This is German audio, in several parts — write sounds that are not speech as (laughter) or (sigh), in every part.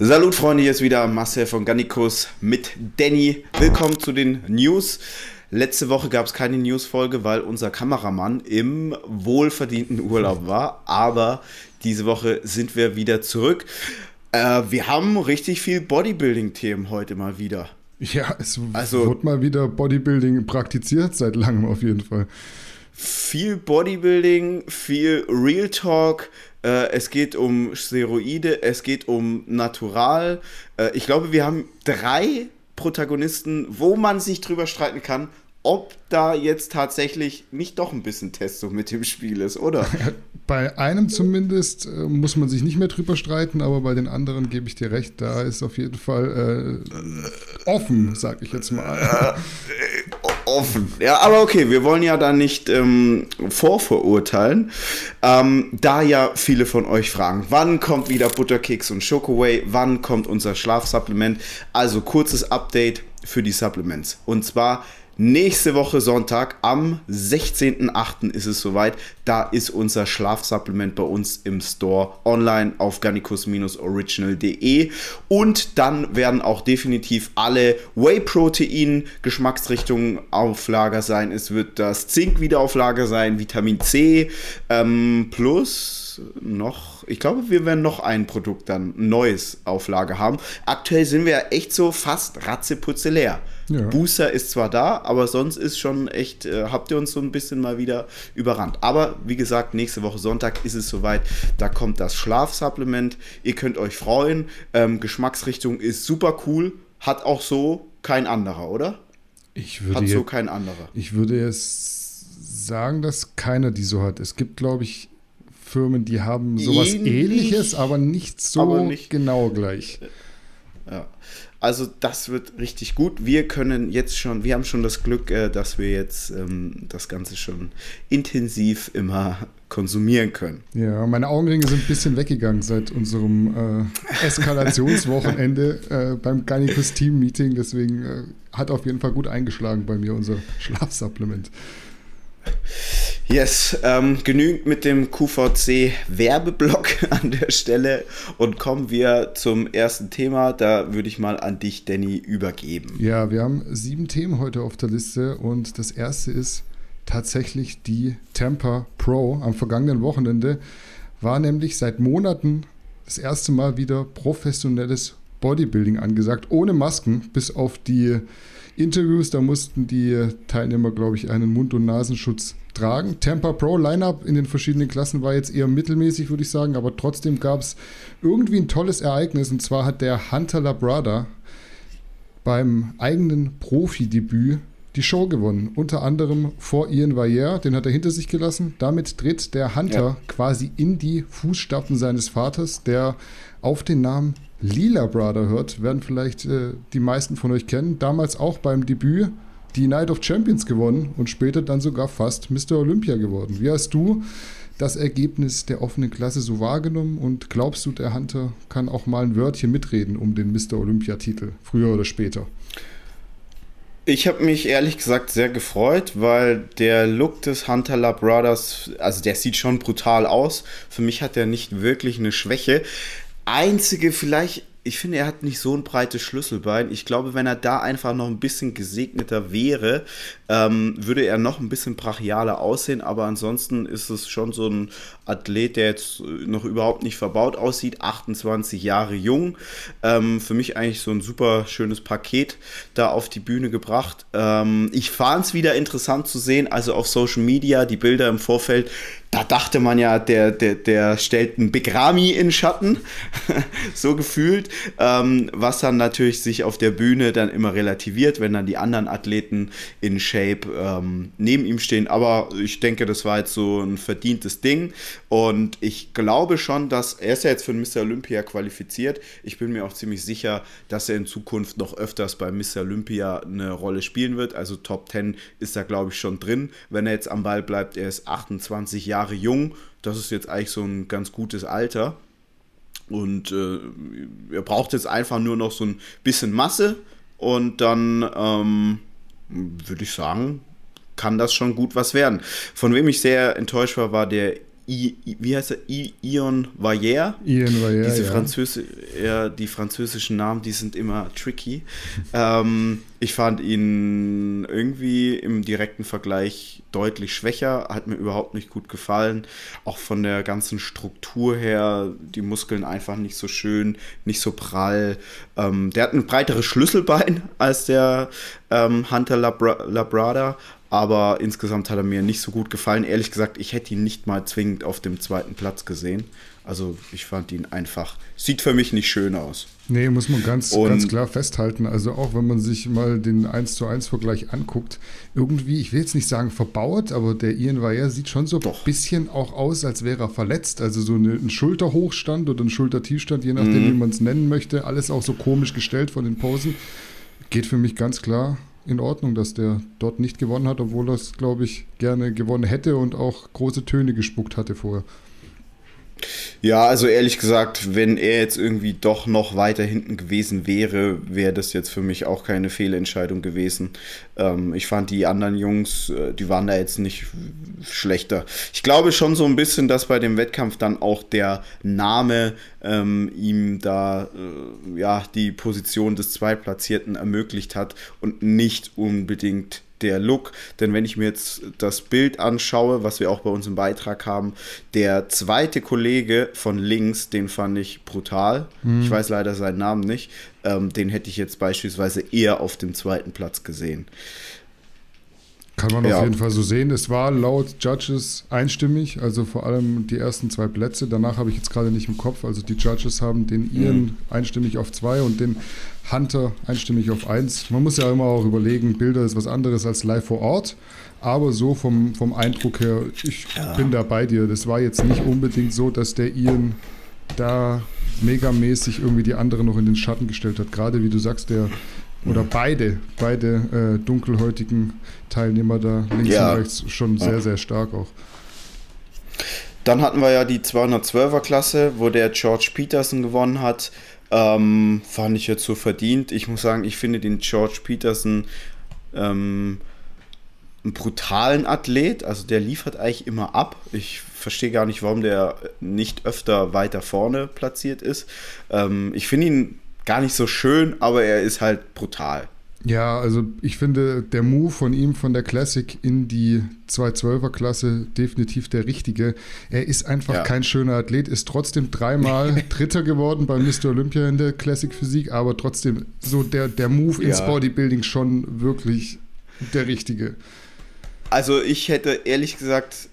Salut Freunde, hier ist wieder Marcel von Gannikus mit Danny. Willkommen zu den News. Letzte Woche gab es keine News-Folge, weil unser Kameramann im wohlverdienten Urlaub war. Aber diese Woche sind wir wieder zurück. Äh, wir haben richtig viel Bodybuilding-Themen heute mal wieder. Ja, es also, wird mal wieder Bodybuilding praktiziert, seit langem auf jeden Fall. Viel Bodybuilding, viel Real Talk. Äh, es geht um Steroide, es geht um Natural. Äh, ich glaube, wir haben drei Protagonisten, wo man sich drüber streiten kann, ob da jetzt tatsächlich nicht doch ein bisschen Testo mit dem Spiel ist, oder? (laughs) Bei einem zumindest äh, muss man sich nicht mehr drüber streiten, aber bei den anderen gebe ich dir recht, da ist auf jeden Fall äh, offen, sag ich jetzt mal. (laughs) Äh, offen. Ja, aber okay, wir wollen ja da nicht ähm, vorverurteilen. Ähm, da ja viele von euch fragen, wann kommt wieder Butterkeks und Chocoway, wann kommt unser Schlafsupplement? Also kurzes Update für die Supplements. Und zwar Nächste Woche Sonntag am 16.08. ist es soweit. Da ist unser Schlafsupplement bei uns im Store online auf garnicus-original.de. Und dann werden auch definitiv alle Whey-Protein-Geschmacksrichtungen auf Lager sein. Es wird das Zink wieder auf Lager sein, Vitamin C ähm, plus noch, ich glaube, wir werden noch ein Produkt dann neues auf Lager haben. Aktuell sind wir ja echt so fast ratzeputze leer. Ja. Booster ist zwar da, aber sonst ist schon echt, äh, habt ihr uns so ein bisschen mal wieder überrannt. Aber wie gesagt, nächste Woche Sonntag ist es soweit. Da kommt das Schlafsupplement. Ihr könnt euch freuen. Ähm, Geschmacksrichtung ist super cool. Hat auch so kein anderer, oder? Ich würde hat so kein anderer. Ich würde jetzt sagen, dass keiner die so hat. Es gibt, glaube ich, Firmen, die haben sowas Ähnlich, ähnliches, aber nicht so aber nicht, genau gleich. Ja. Also das wird richtig gut. Wir können jetzt schon, wir haben schon das Glück, äh, dass wir jetzt ähm, das Ganze schon intensiv immer konsumieren können. Ja, meine Augenringe sind ein bisschen weggegangen seit unserem äh, Eskalationswochenende (laughs) äh, beim Garnicus Team Meeting. Deswegen äh, hat auf jeden Fall gut eingeschlagen bei mir unser Schlafsupplement. Yes, ähm, genügend mit dem QVC-Werbeblock (laughs) an der Stelle und kommen wir zum ersten Thema. Da würde ich mal an dich, Danny, übergeben. Ja, wir haben sieben Themen heute auf der Liste und das erste ist tatsächlich die Tampa Pro. Am vergangenen Wochenende war nämlich seit Monaten das erste Mal wieder professionelles Bodybuilding angesagt, ohne Masken, bis auf die Interviews. Da mussten die Teilnehmer, glaube ich, einen Mund- und Nasenschutz tragen. Tampa Pro Lineup in den verschiedenen Klassen war jetzt eher mittelmäßig, würde ich sagen, aber trotzdem gab es irgendwie ein tolles Ereignis und zwar hat der Hunter Labrada beim eigenen Profidebüt die Show gewonnen. Unter anderem vor Ian Valliere, den hat er hinter sich gelassen. Damit tritt der Hunter ja. quasi in die Fußstapfen seines Vaters, der auf den Namen Lila Brother hört, werden vielleicht äh, die meisten von euch kennen. Damals auch beim Debüt die Night of Champions gewonnen und später dann sogar fast Mr. Olympia geworden. Wie hast du das Ergebnis der offenen Klasse so wahrgenommen und glaubst du, der Hunter kann auch mal ein Wörtchen mitreden um den Mr. Olympia-Titel, früher oder später? Ich habe mich ehrlich gesagt sehr gefreut, weil der Look des Hunter Lab Brothers, also der sieht schon brutal aus. Für mich hat er nicht wirklich eine Schwäche. Einzige vielleicht ich finde, er hat nicht so ein breites Schlüsselbein. Ich glaube, wenn er da einfach noch ein bisschen gesegneter wäre, ähm, würde er noch ein bisschen brachialer aussehen. Aber ansonsten ist es schon so ein Athlet, der jetzt noch überhaupt nicht verbaut aussieht. 28 Jahre jung. Ähm, für mich eigentlich so ein super schönes Paket da auf die Bühne gebracht. Ähm, ich fand es wieder interessant zu sehen, also auf Social Media, die Bilder im Vorfeld da dachte man ja, der, der, der stellt einen Big Rami in Schatten, (laughs) so gefühlt, ähm, was dann natürlich sich auf der Bühne dann immer relativiert, wenn dann die anderen Athleten in Shape ähm, neben ihm stehen. Aber ich denke, das war jetzt so ein verdientes Ding und ich glaube schon, dass er ist ja jetzt für den Mr. Olympia qualifiziert. Ich bin mir auch ziemlich sicher, dass er in Zukunft noch öfters bei Mr. Olympia eine Rolle spielen wird. Also Top 10 ist da, glaube ich, schon drin, wenn er jetzt am Ball bleibt. Er ist 28 Jahre Jahre jung. Das ist jetzt eigentlich so ein ganz gutes Alter. Und äh, er braucht jetzt einfach nur noch so ein bisschen Masse. Und dann ähm, würde ich sagen, kann das schon gut was werden. Von wem ich sehr enttäuscht war, war der I, wie heißt er? I, Ion Valliere. Ion Valliere. Diese ja. Französi ja, die französischen Namen, die sind immer tricky. (laughs) ähm, ich fand ihn irgendwie im direkten Vergleich deutlich schwächer, hat mir überhaupt nicht gut gefallen. Auch von der ganzen Struktur her, die Muskeln einfach nicht so schön, nicht so prall. Ähm, der hat ein breiteres Schlüsselbein als der ähm, Hunter Labra Labrada, aber insgesamt hat er mir nicht so gut gefallen. Ehrlich gesagt, ich hätte ihn nicht mal zwingend auf dem zweiten Platz gesehen. Also ich fand ihn einfach, sieht für mich nicht schön aus. Nee, muss man ganz, ganz klar festhalten. Also auch wenn man sich mal den 1 zu 1 Vergleich anguckt, irgendwie, ich will jetzt nicht sagen verbaut, aber der Ian Weyer sieht schon so ein bisschen auch aus, als wäre er verletzt. Also so eine, ein Schulterhochstand oder ein Schultertiefstand, je nachdem, mhm. wie man es nennen möchte. Alles auch so komisch gestellt von den Posen. Geht für mich ganz klar in Ordnung, dass der dort nicht gewonnen hat, obwohl er es, glaube ich, gerne gewonnen hätte und auch große Töne gespuckt hatte vorher. Ja, also ehrlich gesagt, wenn er jetzt irgendwie doch noch weiter hinten gewesen wäre, wäre das jetzt für mich auch keine Fehlentscheidung gewesen. Ähm, ich fand die anderen Jungs, äh, die waren da jetzt nicht schlechter. Ich glaube schon so ein bisschen, dass bei dem Wettkampf dann auch der Name ähm, ihm da äh, ja die Position des Zweitplatzierten ermöglicht hat und nicht unbedingt der Look. Denn wenn ich mir jetzt das Bild anschaue, was wir auch bei uns im Beitrag haben, der zweite Kollege von links, den fand ich brutal. Mhm. Ich weiß leider seinen Namen nicht. Ähm, den hätte ich jetzt beispielsweise eher auf dem zweiten Platz gesehen. Kann man ja. auf jeden Fall so sehen. Es war laut Judges einstimmig, also vor allem die ersten zwei Plätze. Danach habe ich jetzt gerade nicht im Kopf. Also die Judges haben den Ian mhm. einstimmig auf zwei und den Hunter einstimmig auf eins. Man muss ja immer auch überlegen, Bilder ist was anderes als live vor Ort. Aber so vom, vom Eindruck her, ich ja. bin da bei dir. Das war jetzt nicht unbedingt so, dass der Ian da megamäßig irgendwie die anderen noch in den Schatten gestellt hat. Gerade wie du sagst, der oder beide, beide äh, dunkelhäutigen Teilnehmer da links ja. und rechts schon sehr, sehr stark auch. Dann hatten wir ja die 212er Klasse, wo der George Peterson gewonnen hat. Ähm, fand ich jetzt so verdient. Ich muss sagen, ich finde den George Peterson ähm, einen brutalen Athlet. Also der liefert eigentlich immer ab. Ich verstehe gar nicht, warum der nicht öfter weiter vorne platziert ist. Ähm, ich finde ihn gar nicht so schön, aber er ist halt brutal. Ja, also ich finde der Move von ihm von der Classic in die 212er Klasse definitiv der richtige. Er ist einfach ja. kein schöner Athlet, ist trotzdem dreimal (laughs) Dritter geworden bei Mr. Olympia in der Classic Physik, aber trotzdem so der, der Move ins Bodybuilding schon wirklich der richtige. Also ich hätte ehrlich gesagt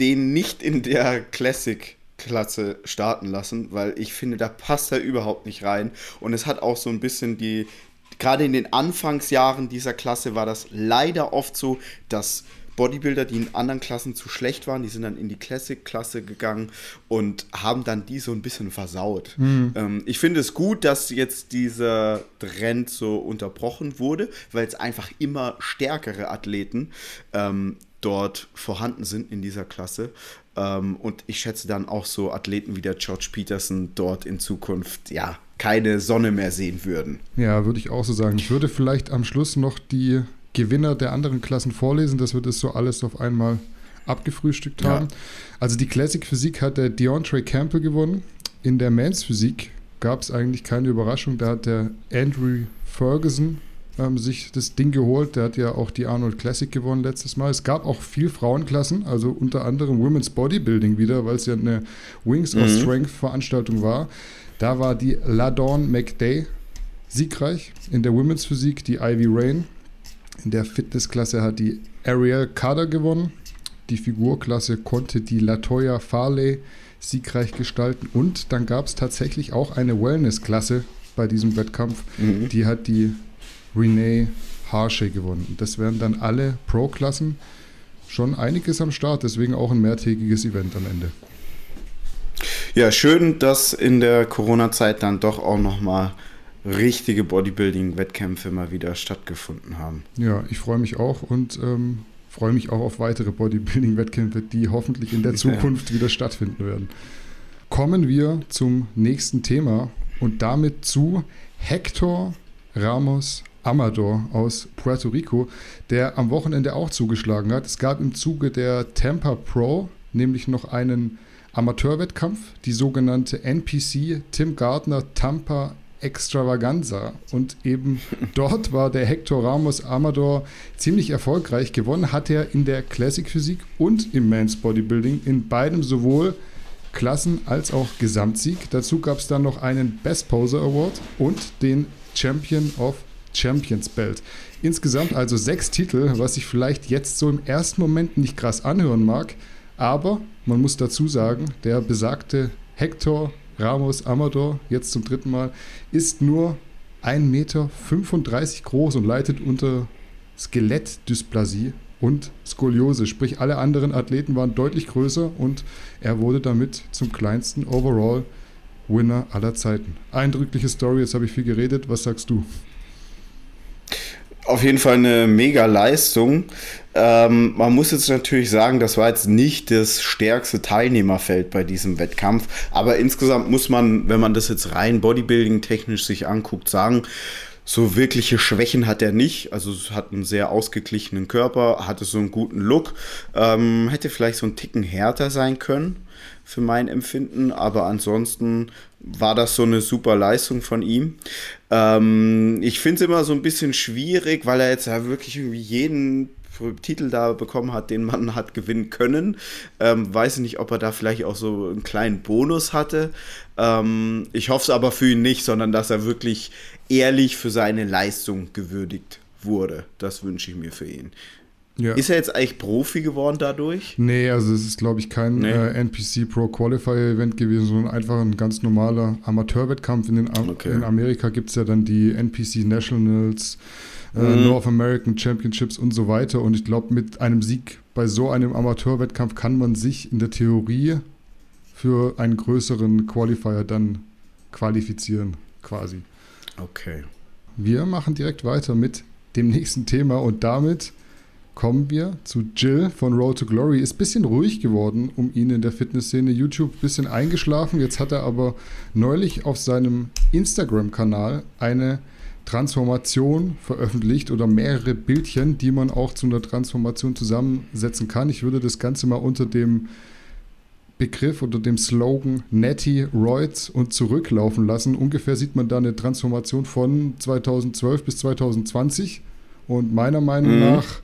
den nicht in der Classic Klasse starten lassen, weil ich finde, da passt er überhaupt nicht rein. Und es hat auch so ein bisschen die, gerade in den Anfangsjahren dieser Klasse war das leider oft so, dass Bodybuilder, die in anderen Klassen zu schlecht waren, die sind dann in die Classic-Klasse gegangen und haben dann die so ein bisschen versaut. Mhm. Ähm, ich finde es gut, dass jetzt dieser Trend so unterbrochen wurde, weil es einfach immer stärkere Athleten ähm, dort vorhanden sind in dieser Klasse. Ähm, und ich schätze dann auch so Athleten wie der George Peterson dort in Zukunft, ja, keine Sonne mehr sehen würden. Ja, würde ich auch so sagen. Ich würde vielleicht am Schluss noch die Gewinner der anderen Klassen vorlesen, dass wir das so alles auf einmal abgefrühstückt haben. Ja. Also die Classic Physik hat der Deontre Campbell gewonnen. In der Mans Physik gab es eigentlich keine Überraschung. Da hat der Andrew Ferguson ähm, sich das Ding geholt. Der hat ja auch die Arnold Classic gewonnen letztes Mal. Es gab auch viel Frauenklassen, also unter anderem Women's Bodybuilding wieder, weil es ja eine Wings mhm. of Strength Veranstaltung war. Da war die LaDawn McDay siegreich. In der Women's Physik die Ivy Rain. In der Fitnessklasse hat die Ariel Carter gewonnen. Die Figurklasse konnte die Latoya Farley siegreich gestalten. Und dann gab es tatsächlich auch eine Wellness-Klasse bei diesem Wettkampf. Mhm. Die hat die Renee Harshay gewonnen. Das wären dann alle Pro-Klassen. Schon einiges am Start, deswegen auch ein mehrtägiges Event am Ende. Ja, schön, dass in der Corona-Zeit dann doch auch nochmal richtige Bodybuilding-Wettkämpfe mal wieder stattgefunden haben. Ja, ich freue mich auch und ähm, freue mich auch auf weitere Bodybuilding-Wettkämpfe, die hoffentlich in der Zukunft wieder stattfinden werden. Kommen wir zum nächsten Thema und damit zu Hector Ramos Amador aus Puerto Rico, der am Wochenende auch zugeschlagen hat. Es gab im Zuge der Tampa Pro nämlich noch einen Amateurwettkampf, die sogenannte NPC Tim Gardner Tampa Extravaganza. Und eben (laughs) dort war der Hector Ramos Amador ziemlich erfolgreich. Gewonnen hat er in der Classic Physik und im Men's Bodybuilding, in beidem sowohl Klassen- als auch Gesamtsieg. Dazu gab es dann noch einen Best Poser Award und den Champion of Champions Belt. Insgesamt also sechs Titel, was sich vielleicht jetzt so im ersten Moment nicht krass anhören mag, aber man muss dazu sagen, der besagte Hector Ramos Amador, jetzt zum dritten Mal, ist nur 1,35 Meter groß und leidet unter Skelettdysplasie und Skoliose. Sprich, alle anderen Athleten waren deutlich größer und er wurde damit zum kleinsten Overall Winner aller Zeiten. Eindrückliche Story, jetzt habe ich viel geredet. Was sagst du? Auf jeden Fall eine mega Leistung. Ähm, man muss jetzt natürlich sagen, das war jetzt nicht das stärkste Teilnehmerfeld bei diesem Wettkampf. Aber insgesamt muss man, wenn man das jetzt rein Bodybuilding-technisch sich anguckt, sagen, so wirkliche Schwächen hat er nicht. Also hat einen sehr ausgeglichenen Körper, hatte so einen guten Look. Ähm, hätte vielleicht so einen Ticken härter sein können für mein Empfinden, aber ansonsten war das so eine super Leistung von ihm. Ähm, ich finde es immer so ein bisschen schwierig, weil er jetzt ja wirklich irgendwie jeden Titel da bekommen hat, den man hat gewinnen können. Ähm, weiß nicht, ob er da vielleicht auch so einen kleinen Bonus hatte. Ähm, ich hoffe es aber für ihn nicht, sondern dass er wirklich ehrlich für seine Leistung gewürdigt wurde. Das wünsche ich mir für ihn. Ja. Ist er jetzt eigentlich Profi geworden dadurch? Nee, also es ist, glaube ich, kein nee. äh, NPC Pro Qualifier Event gewesen, sondern einfach ein ganz normaler Amateurwettkampf. In, den okay. in Amerika gibt es ja dann die NPC Nationals, äh, mhm. North American Championships und so weiter. Und ich glaube, mit einem Sieg bei so einem Amateurwettkampf kann man sich in der Theorie für einen größeren Qualifier dann qualifizieren, quasi. Okay. Wir machen direkt weiter mit dem nächsten Thema und damit kommen wir zu Jill von Road to Glory. Ist ein bisschen ruhig geworden um ihn in der Fitnessszene. YouTube ein bisschen eingeschlafen. Jetzt hat er aber neulich auf seinem Instagram-Kanal eine Transformation veröffentlicht oder mehrere Bildchen, die man auch zu einer Transformation zusammensetzen kann. Ich würde das Ganze mal unter dem Begriff oder dem Slogan Netty, Roids und zurücklaufen lassen. Ungefähr sieht man da eine Transformation von 2012 bis 2020. Und meiner Meinung mhm. nach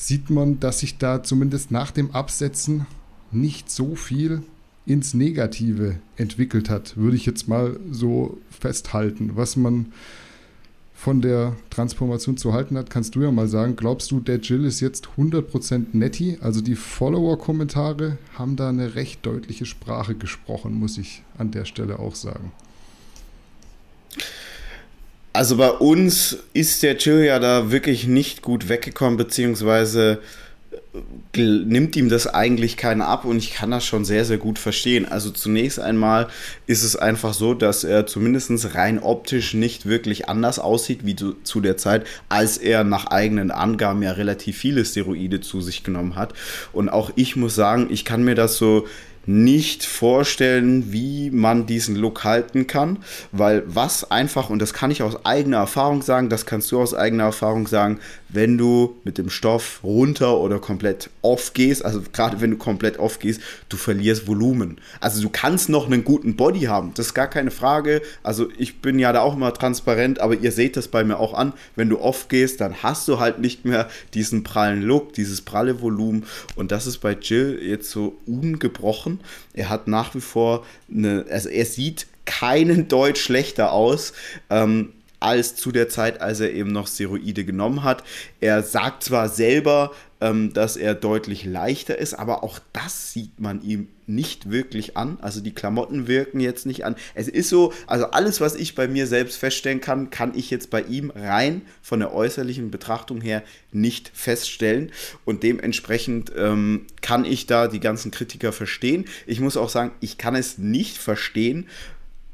sieht man, dass sich da zumindest nach dem Absetzen nicht so viel ins Negative entwickelt hat, würde ich jetzt mal so festhalten. Was man von der Transformation zu halten hat, kannst du ja mal sagen. Glaubst du, der Jill ist jetzt 100% netty? Also die Follower-Kommentare haben da eine recht deutliche Sprache gesprochen, muss ich an der Stelle auch sagen. Also bei uns ist der Jill ja da wirklich nicht gut weggekommen, beziehungsweise nimmt ihm das eigentlich keiner ab und ich kann das schon sehr, sehr gut verstehen. Also zunächst einmal ist es einfach so, dass er zumindest rein optisch nicht wirklich anders aussieht wie zu der Zeit, als er nach eigenen Angaben ja relativ viele Steroide zu sich genommen hat. Und auch ich muss sagen, ich kann mir das so nicht vorstellen, wie man diesen Look halten kann, weil was einfach, und das kann ich aus eigener Erfahrung sagen, das kannst du aus eigener Erfahrung sagen, wenn du mit dem Stoff runter oder komplett off gehst, also gerade wenn du komplett off gehst, du verlierst Volumen. Also du kannst noch einen guten Body haben, das ist gar keine Frage. Also ich bin ja da auch immer transparent, aber ihr seht das bei mir auch an, wenn du off gehst, dann hast du halt nicht mehr diesen prallen Look, dieses pralle Volumen und das ist bei Jill jetzt so ungebrochen. Er hat nach wie vor eine, also er sieht keinen Deut schlechter aus. Ähm, als zu der Zeit, als er eben noch Steroide genommen hat. Er sagt zwar selber, ähm, dass er deutlich leichter ist, aber auch das sieht man ihm nicht wirklich an. Also die Klamotten wirken jetzt nicht an. Es ist so, also alles, was ich bei mir selbst feststellen kann, kann ich jetzt bei ihm rein von der äußerlichen Betrachtung her nicht feststellen. Und dementsprechend ähm, kann ich da die ganzen Kritiker verstehen. Ich muss auch sagen, ich kann es nicht verstehen,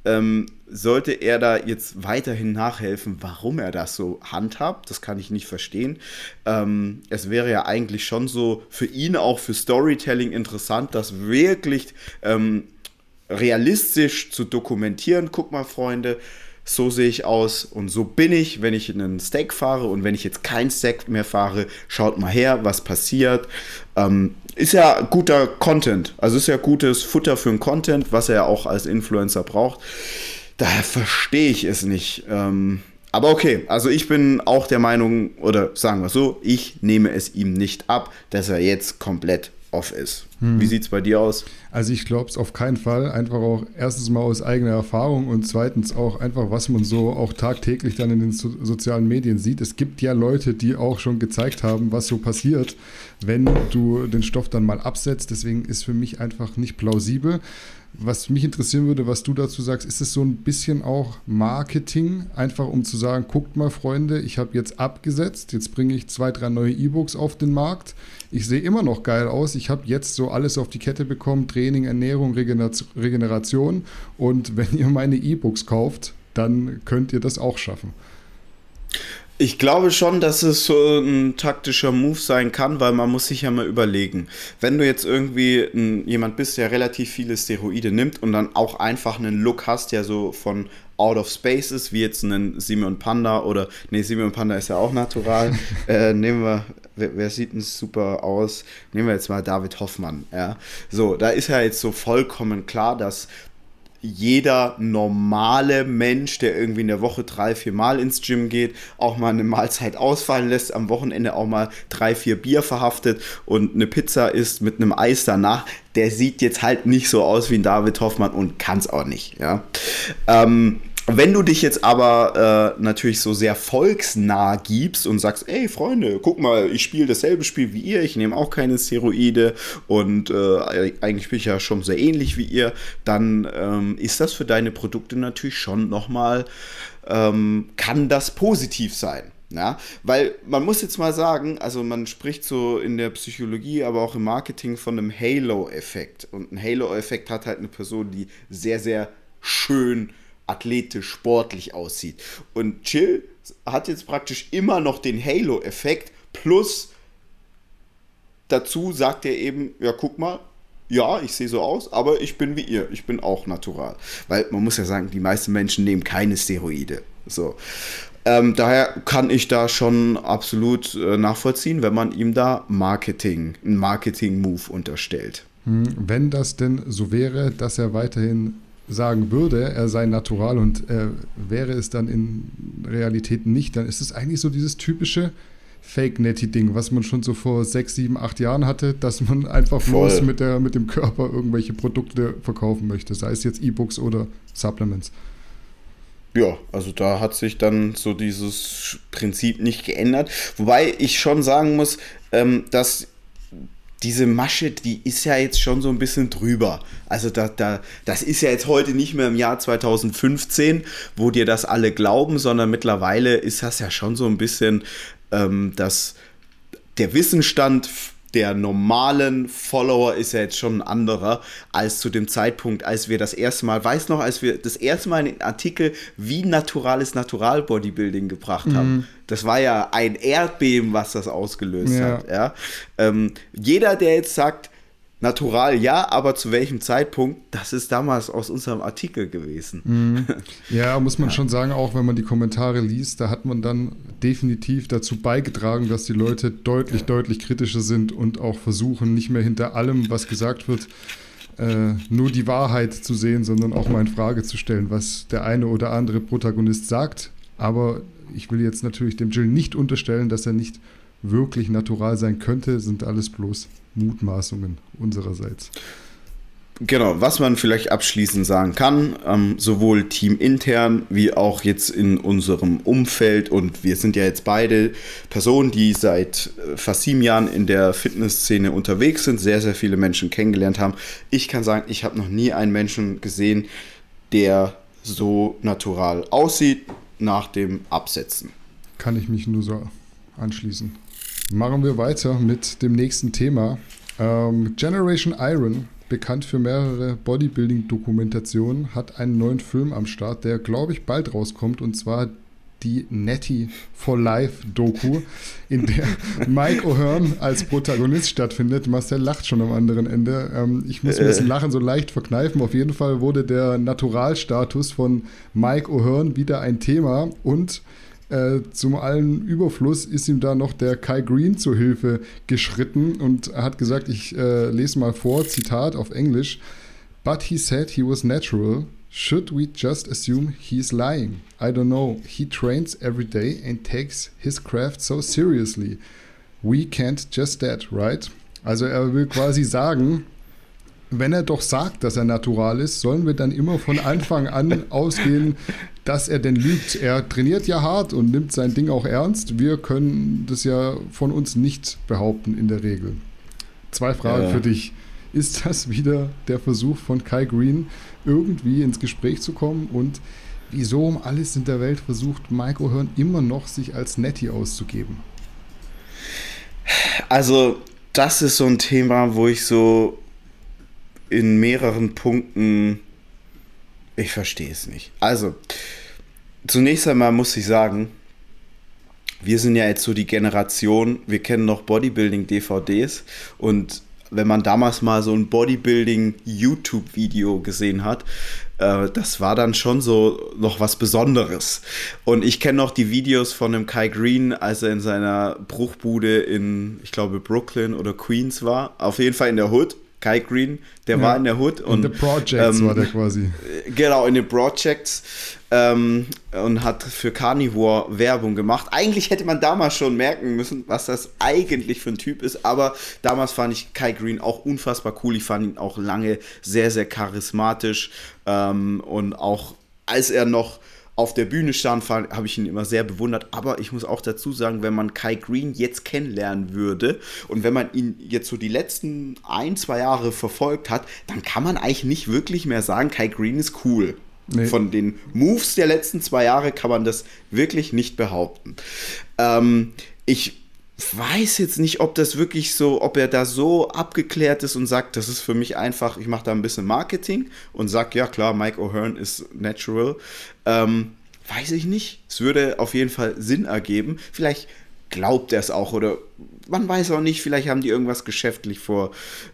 ähm, sollte er da jetzt weiterhin nachhelfen, warum er das so handhabt, das kann ich nicht verstehen. Ähm, es wäre ja eigentlich schon so für ihn auch für Storytelling interessant, das wirklich ähm, realistisch zu dokumentieren. Guck mal, Freunde, so sehe ich aus und so bin ich, wenn ich einen Steak fahre und wenn ich jetzt kein Steak mehr fahre, schaut mal her, was passiert. Ähm, ist ja guter Content, also ist ja gutes Futter für einen Content, was er auch als Influencer braucht. Daher verstehe ich es nicht. Ähm, aber okay, also ich bin auch der Meinung, oder sagen wir so, ich nehme es ihm nicht ab, dass er jetzt komplett off ist. Hm. Wie sieht es bei dir aus? Also ich glaube es auf keinen Fall. Einfach auch erstens mal aus eigener Erfahrung und zweitens auch einfach, was man so auch tagtäglich dann in den so sozialen Medien sieht. Es gibt ja Leute, die auch schon gezeigt haben, was so passiert, wenn du den Stoff dann mal absetzt. Deswegen ist für mich einfach nicht plausibel. Was mich interessieren würde, was du dazu sagst, ist es so ein bisschen auch Marketing, einfach um zu sagen, guckt mal Freunde, ich habe jetzt abgesetzt, jetzt bringe ich zwei, drei neue E-Books auf den Markt. Ich sehe immer noch geil aus, ich habe jetzt so alles auf die Kette bekommen, Training, Ernährung, Regeneration. Und wenn ihr meine E-Books kauft, dann könnt ihr das auch schaffen. Ich glaube schon, dass es so ein taktischer Move sein kann, weil man muss sich ja mal überlegen, wenn du jetzt irgendwie jemand bist, der relativ viele Steroide nimmt und dann auch einfach einen Look hast, der so von out of space ist, wie jetzt einen Simeon Panda oder, nee, Simeon Panda ist ja auch natural. (laughs) äh, nehmen wir, wer, wer, sieht denn super aus? Nehmen wir jetzt mal David Hoffmann, ja. So, da ist ja jetzt so vollkommen klar, dass jeder normale Mensch, der irgendwie in der Woche drei, vier Mal ins Gym geht, auch mal eine Mahlzeit ausfallen lässt, am Wochenende auch mal drei, vier Bier verhaftet und eine Pizza isst mit einem Eis danach, der sieht jetzt halt nicht so aus wie ein David Hoffmann und kann es auch nicht. Ja. Ähm, wenn du dich jetzt aber äh, natürlich so sehr volksnah gibst und sagst, ey Freunde, guck mal, ich spiele dasselbe Spiel wie ihr, ich nehme auch keine Steroide und äh, eigentlich bin ich ja schon sehr ähnlich wie ihr, dann ähm, ist das für deine Produkte natürlich schon nochmal, ähm, kann das positiv sein. Ja, weil man muss jetzt mal sagen, also man spricht so in der Psychologie, aber auch im Marketing von einem Halo-Effekt. Und ein Halo-Effekt hat halt eine Person, die sehr, sehr schön athletisch, sportlich aussieht. Und Chill hat jetzt praktisch immer noch den Halo-Effekt, plus dazu sagt er eben, ja, guck mal, ja, ich sehe so aus, aber ich bin wie ihr, ich bin auch natural. Weil man muss ja sagen, die meisten Menschen nehmen keine Steroide. So. Ähm, daher kann ich da schon absolut äh, nachvollziehen, wenn man ihm da Marketing, einen Marketing-Move unterstellt. Hm, wenn das denn so wäre, dass er weiterhin sagen würde, er sei natural und äh, wäre es dann in Realität nicht, dann ist es eigentlich so dieses typische Fake-Netty-Ding, was man schon so vor sechs, sieben, acht Jahren hatte, dass man einfach Voll. bloß mit, der, mit dem Körper irgendwelche Produkte verkaufen möchte, sei es jetzt E-Books oder Supplements. Ja, also da hat sich dann so dieses Prinzip nicht geändert. Wobei ich schon sagen muss, ähm, dass diese Masche, die ist ja jetzt schon so ein bisschen drüber. Also da, da, das ist ja jetzt heute nicht mehr im Jahr 2015, wo dir das alle glauben, sondern mittlerweile ist das ja schon so ein bisschen, ähm, dass der Wissensstand der normalen Follower ist ja jetzt schon ein anderer als zu dem Zeitpunkt, als wir das erste Mal, weiß noch, als wir das erste Mal einen Artikel wie naturales Natural Bodybuilding gebracht haben. Mhm. Das war ja ein Erdbeben, was das ausgelöst ja. hat. Ja? Ähm, jeder, der jetzt sagt, Natural ja, aber zu welchem Zeitpunkt? Das ist damals aus unserem Artikel gewesen. Mhm. (laughs) Ja, muss man ja. schon sagen, auch wenn man die Kommentare liest, da hat man dann definitiv dazu beigetragen, dass die Leute deutlich, deutlich kritischer sind und auch versuchen, nicht mehr hinter allem, was gesagt wird, äh, nur die Wahrheit zu sehen, sondern auch mal in Frage zu stellen, was der eine oder andere Protagonist sagt. Aber ich will jetzt natürlich dem Jill nicht unterstellen, dass er nicht wirklich natural sein könnte, sind alles bloß Mutmaßungen unsererseits. Genau, was man vielleicht abschließend sagen kann, ähm, sowohl teamintern wie auch jetzt in unserem Umfeld und wir sind ja jetzt beide Personen, die seit äh, fast sieben Jahren in der Fitnessszene unterwegs sind, sehr, sehr viele Menschen kennengelernt haben. Ich kann sagen, ich habe noch nie einen Menschen gesehen, der so natural aussieht nach dem Absetzen. Kann ich mich nur so anschließen. Machen wir weiter mit dem nächsten Thema. Ähm, Generation Iron, bekannt für mehrere Bodybuilding-Dokumentationen, hat einen neuen Film am Start, der, glaube ich, bald rauskommt. Und zwar die Netty for Life Doku, in der (laughs) Mike O'Hearn als Protagonist stattfindet. Marcel lacht schon am anderen Ende. Ähm, ich muss mir das Lachen so leicht verkneifen. Auf jeden Fall wurde der Naturalstatus von Mike O'Hearn wieder ein Thema und äh, zum allen Überfluss ist ihm da noch der Kai Green zur Hilfe geschritten und hat gesagt, ich äh, lese mal vor, Zitat auf Englisch. But he said he was natural. Should we just assume he's lying? I don't know. He trains every day and takes his craft so seriously. We can't just that, right? Also er will quasi sagen, wenn er doch sagt, dass er natural ist, sollen wir dann immer von Anfang an ausgehen, dass er denn lügt. Er trainiert ja hart und nimmt sein Ding auch ernst. Wir können das ja von uns nicht behaupten in der Regel. Zwei Fragen ja. für dich. Ist das wieder der Versuch von Kai Green, irgendwie ins Gespräch zu kommen? Und wieso um alles in der Welt versucht Mike O'Hearn immer noch, sich als Nettie auszugeben? Also, das ist so ein Thema, wo ich so in mehreren Punkten ich verstehe es nicht. Also, zunächst einmal muss ich sagen, wir sind ja jetzt so die Generation, wir kennen noch Bodybuilding-DVDs und wenn man damals mal so ein Bodybuilding-YouTube-Video gesehen hat, äh, das war dann schon so noch was Besonderes. Und ich kenne noch die Videos von dem Kai Green, als er in seiner Bruchbude in, ich glaube, Brooklyn oder Queens war. Auf jeden Fall in der Hood. Kai Green, der ja, war in der Hood. Und, in The Projects ähm, war der quasi. Genau, in den Projects. Ähm, und hat für Carnivore Werbung gemacht. Eigentlich hätte man damals schon merken müssen, was das eigentlich für ein Typ ist, aber damals fand ich Kai Green auch unfassbar cool. Ich fand ihn auch lange sehr, sehr charismatisch ähm, und auch als er noch auf der Bühne stand, habe ich ihn immer sehr bewundert. Aber ich muss auch dazu sagen, wenn man Kai Green jetzt kennenlernen würde und wenn man ihn jetzt so die letzten ein, zwei Jahre verfolgt hat, dann kann man eigentlich nicht wirklich mehr sagen, Kai Green ist cool. Nee. Von den Moves der letzten zwei Jahre kann man das wirklich nicht behaupten. Ähm, ich weiß jetzt nicht, ob das wirklich so, ob er da so abgeklärt ist und sagt, das ist für mich einfach, ich mache da ein bisschen Marketing und sag, ja klar, Mike O'Hearn ist natural. Ähm, weiß ich nicht. Es würde auf jeden Fall Sinn ergeben. Vielleicht glaubt er es auch oder man weiß auch nicht, vielleicht haben die irgendwas geschäftlich vor.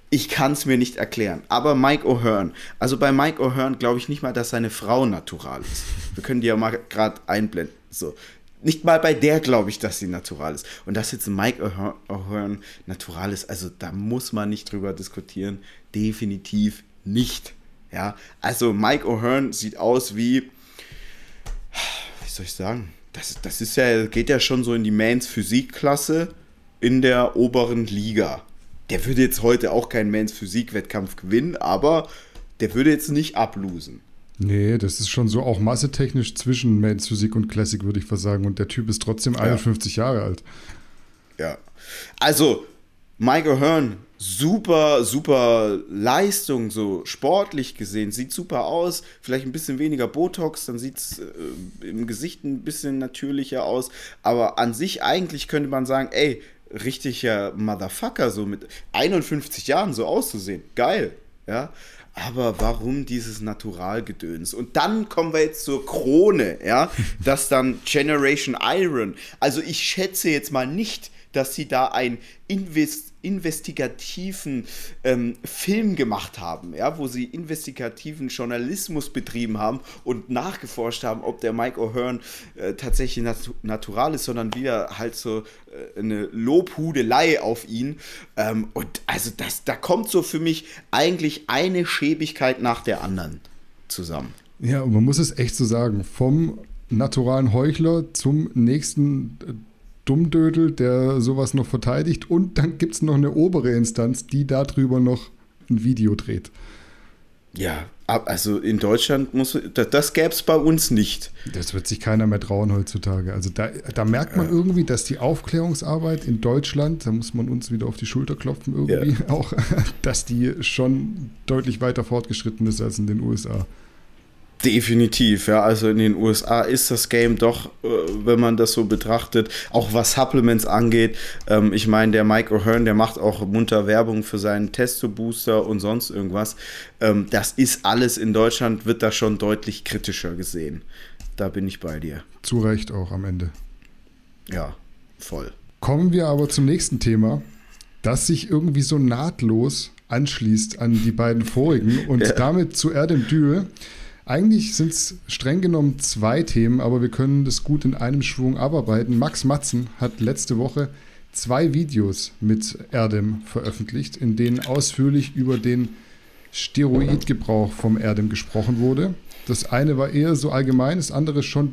Ich kann es mir nicht erklären. Aber Mike O'Hearn, also bei Mike O'Hearn glaube ich nicht mal, dass seine Frau natural ist. Wir können die ja mal gerade einblenden. So, nicht mal bei der glaube ich, dass sie natural ist. Und dass jetzt Mike O'Hearn natural ist, also da muss man nicht drüber diskutieren. Definitiv nicht. Ja, also Mike O'Hearn sieht aus wie, wie soll ich sagen, das, das ist ja, geht ja schon so in die Mans Physikklasse in der oberen Liga. Der würde jetzt heute auch keinen Mans Physik-Wettkampf gewinnen, aber der würde jetzt nicht ablosen. Nee, das ist schon so auch massetechnisch zwischen Men's Physik und Classic, würde ich fast sagen. Und der Typ ist trotzdem ja. 51 Jahre alt. Ja. Also, Michael Hearn, super, super Leistung, so sportlich gesehen. Sieht super aus. Vielleicht ein bisschen weniger Botox, dann sieht es äh, im Gesicht ein bisschen natürlicher aus. Aber an sich eigentlich könnte man sagen, ey, richtiger Motherfucker, so mit 51 Jahren so auszusehen. Geil. Ja, aber warum dieses Naturalgedöns? Und dann kommen wir jetzt zur Krone, ja, (laughs) das dann Generation Iron. Also ich schätze jetzt mal nicht, dass sie da ein Invest investigativen ähm, Film gemacht haben, ja, wo sie investigativen Journalismus betrieben haben und nachgeforscht haben, ob der Mike O'Hearn äh, tatsächlich nat natural ist, sondern wieder halt so äh, eine Lobhudelei auf ihn. Ähm, und also das, da kommt so für mich eigentlich eine Schäbigkeit nach der anderen zusammen. Ja, und man muss es echt so sagen, vom naturalen Heuchler zum nächsten äh, Dummdödel, der sowas noch verteidigt. Und dann gibt es noch eine obere Instanz, die darüber noch ein Video dreht. Ja, also in Deutschland muss das, das gäbe es bei uns nicht. Das wird sich keiner mehr trauen heutzutage. Also da, da merkt man irgendwie, dass die Aufklärungsarbeit in Deutschland, da muss man uns wieder auf die Schulter klopfen irgendwie ja. (laughs) auch, dass die schon deutlich weiter fortgeschritten ist als in den USA. Definitiv, ja. Also in den USA ist das Game doch, äh, wenn man das so betrachtet, auch was Supplements angeht. Ähm, ich meine, der Mike O'Hearn, der macht auch munter Werbung für seinen Testo-Booster und sonst irgendwas. Ähm, das ist alles in Deutschland, wird da schon deutlich kritischer gesehen. da bin ich bei dir. Zu Recht auch am Ende. Ja, voll. Kommen wir aber zum nächsten Thema, das sich irgendwie so nahtlos anschließt an die beiden vorigen und ja. damit zu Erdem Dül. Eigentlich sind es streng genommen zwei Themen, aber wir können das gut in einem Schwung abarbeiten. Max Matzen hat letzte Woche zwei Videos mit Erdem veröffentlicht, in denen ausführlich über den Steroidgebrauch vom Erdem gesprochen wurde. Das eine war eher so allgemein, das andere schon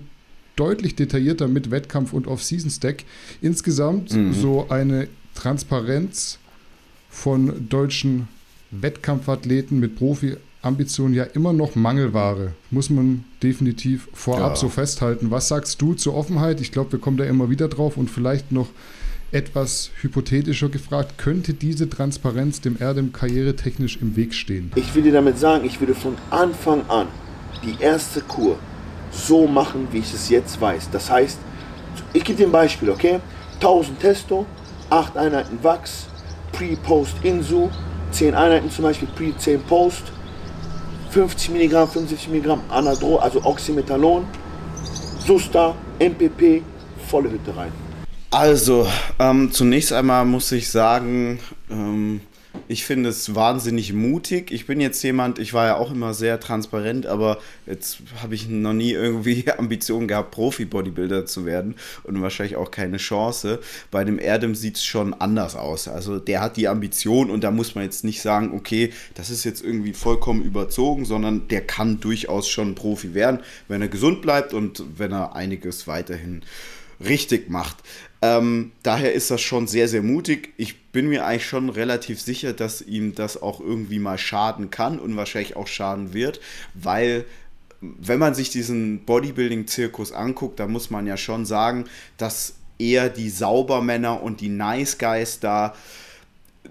deutlich detaillierter mit Wettkampf und Off-Season-Stack. Insgesamt mhm. so eine Transparenz von deutschen Wettkampfathleten mit Profi-Ambitionen ja immer noch Mangelware. Muss man definitiv vorab ja. so festhalten. Was sagst du zur Offenheit? Ich glaube, wir kommen da immer wieder drauf und vielleicht noch etwas hypothetischer gefragt, könnte diese Transparenz dem Erdem karrieretechnisch im Weg stehen? Ich will dir damit sagen, ich würde von Anfang an die erste Kur so machen, wie ich es jetzt weiß. Das heißt, ich gebe dir ein Beispiel, okay? 1000 Testo, 8 Einheiten Wachs, Pre-Post-Insu, 10 Einheiten zum Beispiel Pre-10-Post, 50 mg, 75 mg Anadro, also Oxymetallon, Susta, MPP, volle Hütte rein. Also, ähm, zunächst einmal muss ich sagen, ähm, ich finde es wahnsinnig mutig. Ich bin jetzt jemand, ich war ja auch immer sehr transparent, aber jetzt habe ich noch nie irgendwie (laughs) Ambitionen gehabt, Profi-Bodybuilder zu werden und wahrscheinlich auch keine Chance. Bei dem Erdem sieht es schon anders aus. Also der hat die Ambition und da muss man jetzt nicht sagen, okay, das ist jetzt irgendwie vollkommen überzogen, sondern der kann durchaus schon Profi werden, wenn er gesund bleibt und wenn er einiges weiterhin richtig macht. Ähm, daher ist das schon sehr, sehr mutig. Ich bin mir eigentlich schon relativ sicher, dass ihm das auch irgendwie mal schaden kann und wahrscheinlich auch schaden wird, weil wenn man sich diesen Bodybuilding-Zirkus anguckt, da muss man ja schon sagen, dass eher die Saubermänner und die Nice Guys da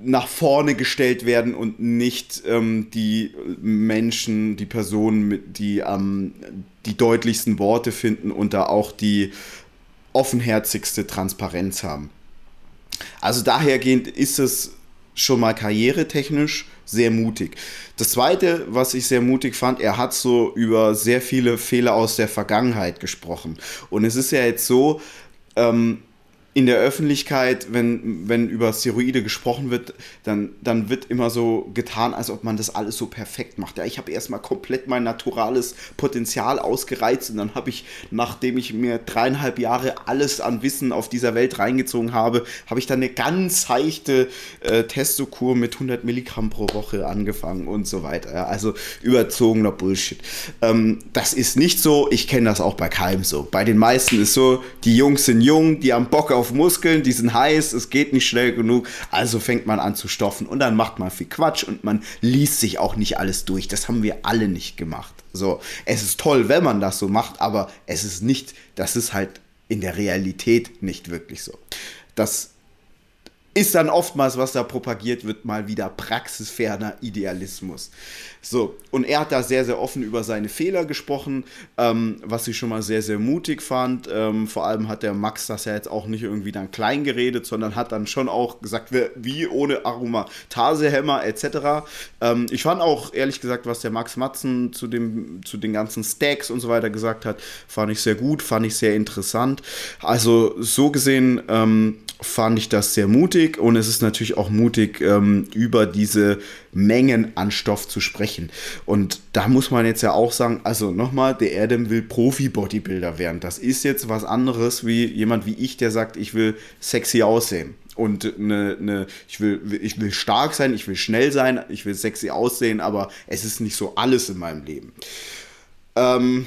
nach vorne gestellt werden und nicht ähm, die Menschen, die Personen, die ähm, die deutlichsten Worte finden und da auch die offenherzigste Transparenz haben. Also dahergehend ist es schon mal karrieretechnisch sehr mutig. Das zweite, was ich sehr mutig fand, er hat so über sehr viele Fehler aus der Vergangenheit gesprochen. Und es ist ja jetzt so, ähm, in der Öffentlichkeit, wenn, wenn über Steroide gesprochen wird, dann, dann wird immer so getan, als ob man das alles so perfekt macht. Ja, ich habe erstmal komplett mein naturales Potenzial ausgereizt und dann habe ich, nachdem ich mir dreieinhalb Jahre alles an Wissen auf dieser Welt reingezogen habe, habe ich dann eine ganz seichte äh, Testokur mit 100 Milligramm pro Woche angefangen und so weiter. Ja, also überzogener Bullshit. Ähm, das ist nicht so, ich kenne das auch bei keinem so. Bei den meisten ist so, die Jungs sind jung, die haben Bock auf auf Muskeln, die sind heiß, es geht nicht schnell genug, also fängt man an zu stoffen und dann macht man viel Quatsch und man liest sich auch nicht alles durch. Das haben wir alle nicht gemacht. So, es ist toll, wenn man das so macht, aber es ist nicht, das ist halt in der Realität nicht wirklich so. Das ist dann oftmals, was da propagiert wird, mal wieder praxisferner Idealismus. So, und er hat da sehr, sehr offen über seine Fehler gesprochen, ähm, was ich schon mal sehr, sehr mutig fand. Ähm, vor allem hat der Max das ja jetzt auch nicht irgendwie dann klein geredet, sondern hat dann schon auch gesagt, wie ohne Aromatasehämmer etc. Ähm, ich fand auch, ehrlich gesagt, was der Max Matzen zu, dem, zu den ganzen Stacks und so weiter gesagt hat, fand ich sehr gut, fand ich sehr interessant. Also so gesehen ähm, fand ich das sehr mutig und es ist natürlich auch mutig, ähm, über diese Mengen an Stoff zu sprechen. Und da muss man jetzt ja auch sagen, also nochmal, der Adam will Profi-Bodybuilder werden. Das ist jetzt was anderes wie jemand wie ich, der sagt, ich will sexy aussehen. Und eine, eine, ich, will, ich will stark sein, ich will schnell sein, ich will sexy aussehen, aber es ist nicht so alles in meinem Leben. Ähm,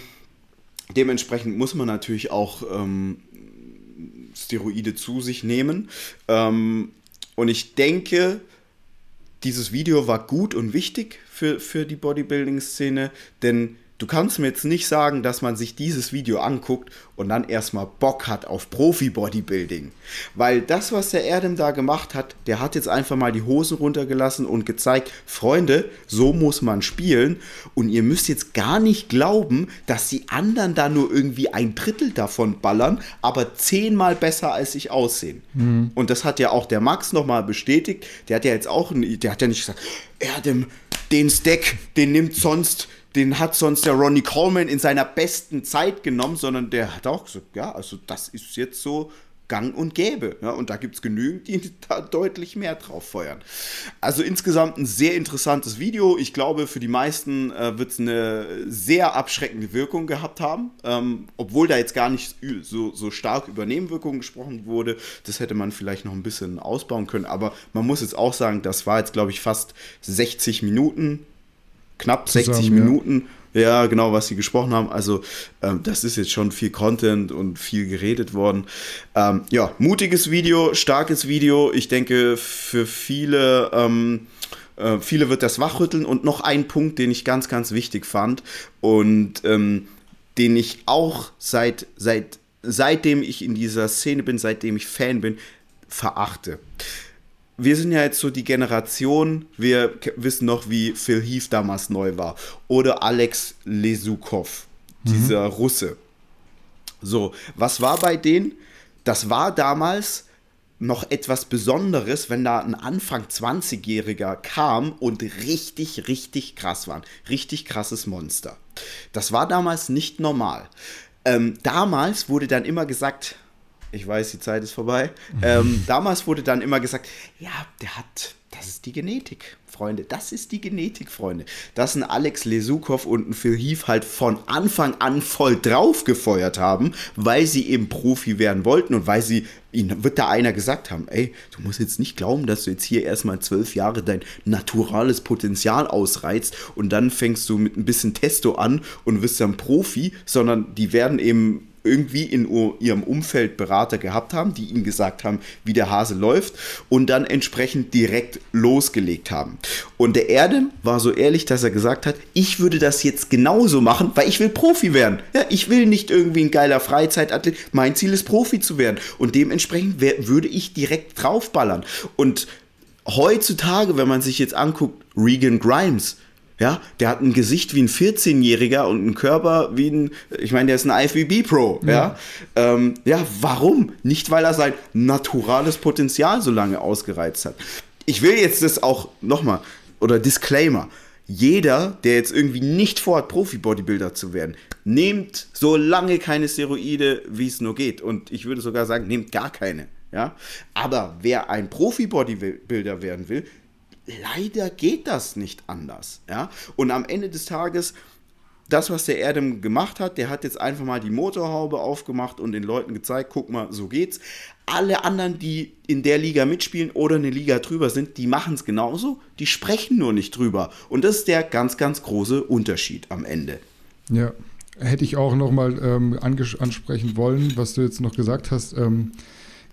dementsprechend muss man natürlich auch ähm, Steroide zu sich nehmen. Ähm, und ich denke, dieses Video war gut und wichtig für, für die Bodybuilding-Szene, denn Du kannst mir jetzt nicht sagen, dass man sich dieses Video anguckt und dann erstmal Bock hat auf Profi-Bodybuilding. Weil das, was der Erdem da gemacht hat, der hat jetzt einfach mal die Hosen runtergelassen und gezeigt, Freunde, so muss man spielen. Und ihr müsst jetzt gar nicht glauben, dass die anderen da nur irgendwie ein Drittel davon ballern, aber zehnmal besser als ich aussehen. Mhm. Und das hat ja auch der Max nochmal bestätigt. Der hat ja jetzt auch, der hat ja nicht gesagt, Erdem, den Stack, den nimmt sonst den hat sonst der Ronnie Coleman in seiner besten Zeit genommen, sondern der hat auch gesagt, ja, also das ist jetzt so gang und gäbe. Ja, und da gibt es genügend, die (laughs) da deutlich mehr drauf feuern. Also insgesamt ein sehr interessantes Video. Ich glaube, für die meisten äh, wird es eine sehr abschreckende Wirkung gehabt haben. Ähm, obwohl da jetzt gar nicht so, so stark über Nebenwirkungen gesprochen wurde. Das hätte man vielleicht noch ein bisschen ausbauen können. Aber man muss jetzt auch sagen, das war jetzt, glaube ich, fast 60 Minuten knapp Zusammen, 60 Minuten. Ja. ja. genau, was sie gesprochen haben. Also, ähm, das ist jetzt schon viel Content und viel geredet worden. Ähm, ja, mutiges Video, starkes Video. Ich denke, für viele. Ähm, äh, viele wird das wachrütteln und noch ein Punkt, den ich ganz, ganz wichtig fand und ähm, den ich auch seit, seit, seitdem ich in dieser Szene bin, seitdem ich Fan bin, verachte wir sind ja jetzt so die Generation, wir wissen noch, wie Phil Heath damals neu war. Oder Alex Lesukov, dieser mhm. Russe. So, was war bei denen? Das war damals noch etwas Besonderes, wenn da ein Anfang 20-Jähriger kam und richtig, richtig krass war. Richtig krasses Monster. Das war damals nicht normal. Ähm, damals wurde dann immer gesagt, ich weiß, die Zeit ist vorbei. Ähm, (laughs) damals wurde dann immer gesagt, ja, der hat, das ist die Genetik, Freunde. Das ist die Genetik, Freunde. Dass ein Alex Lesukov und ein Phil Heath halt von Anfang an voll drauf gefeuert haben, weil sie eben Profi werden wollten und weil sie, ihnen wird da einer gesagt haben, ey, du musst jetzt nicht glauben, dass du jetzt hier erstmal zwölf Jahre dein naturales Potenzial ausreizt und dann fängst du mit ein bisschen Testo an und wirst dann Profi, sondern die werden eben irgendwie in ihrem Umfeld Berater gehabt haben, die ihnen gesagt haben, wie der Hase läuft und dann entsprechend direkt losgelegt haben. Und der Erdem war so ehrlich, dass er gesagt hat, ich würde das jetzt genauso machen, weil ich will Profi werden. Ja, ich will nicht irgendwie ein geiler Freizeitathlet, mein Ziel ist Profi zu werden und dementsprechend würde ich direkt draufballern. Und heutzutage, wenn man sich jetzt anguckt, Regan Grimes, ja, der hat ein Gesicht wie ein 14-Jähriger und einen Körper wie ein, ich meine, der ist ein IFBB Pro. Ja. Ja. Ähm, ja, warum? Nicht, weil er sein naturales Potenzial so lange ausgereizt hat. Ich will jetzt das auch nochmal, oder Disclaimer. Jeder, der jetzt irgendwie nicht vorhat, Profi-Bodybuilder zu werden, nehmt so lange keine Steroide, wie es nur geht. Und ich würde sogar sagen, nehmt gar keine. Ja? Aber wer ein Profi-Bodybuilder werden will, leider geht das nicht anders. Ja? Und am Ende des Tages, das, was der Erdem gemacht hat, der hat jetzt einfach mal die Motorhaube aufgemacht und den Leuten gezeigt, guck mal, so geht's. Alle anderen, die in der Liga mitspielen oder eine Liga drüber sind, die machen es genauso, die sprechen nur nicht drüber. Und das ist der ganz, ganz große Unterschied am Ende. Ja, hätte ich auch nochmal ähm, ansprechen wollen, was du jetzt noch gesagt hast. Ähm,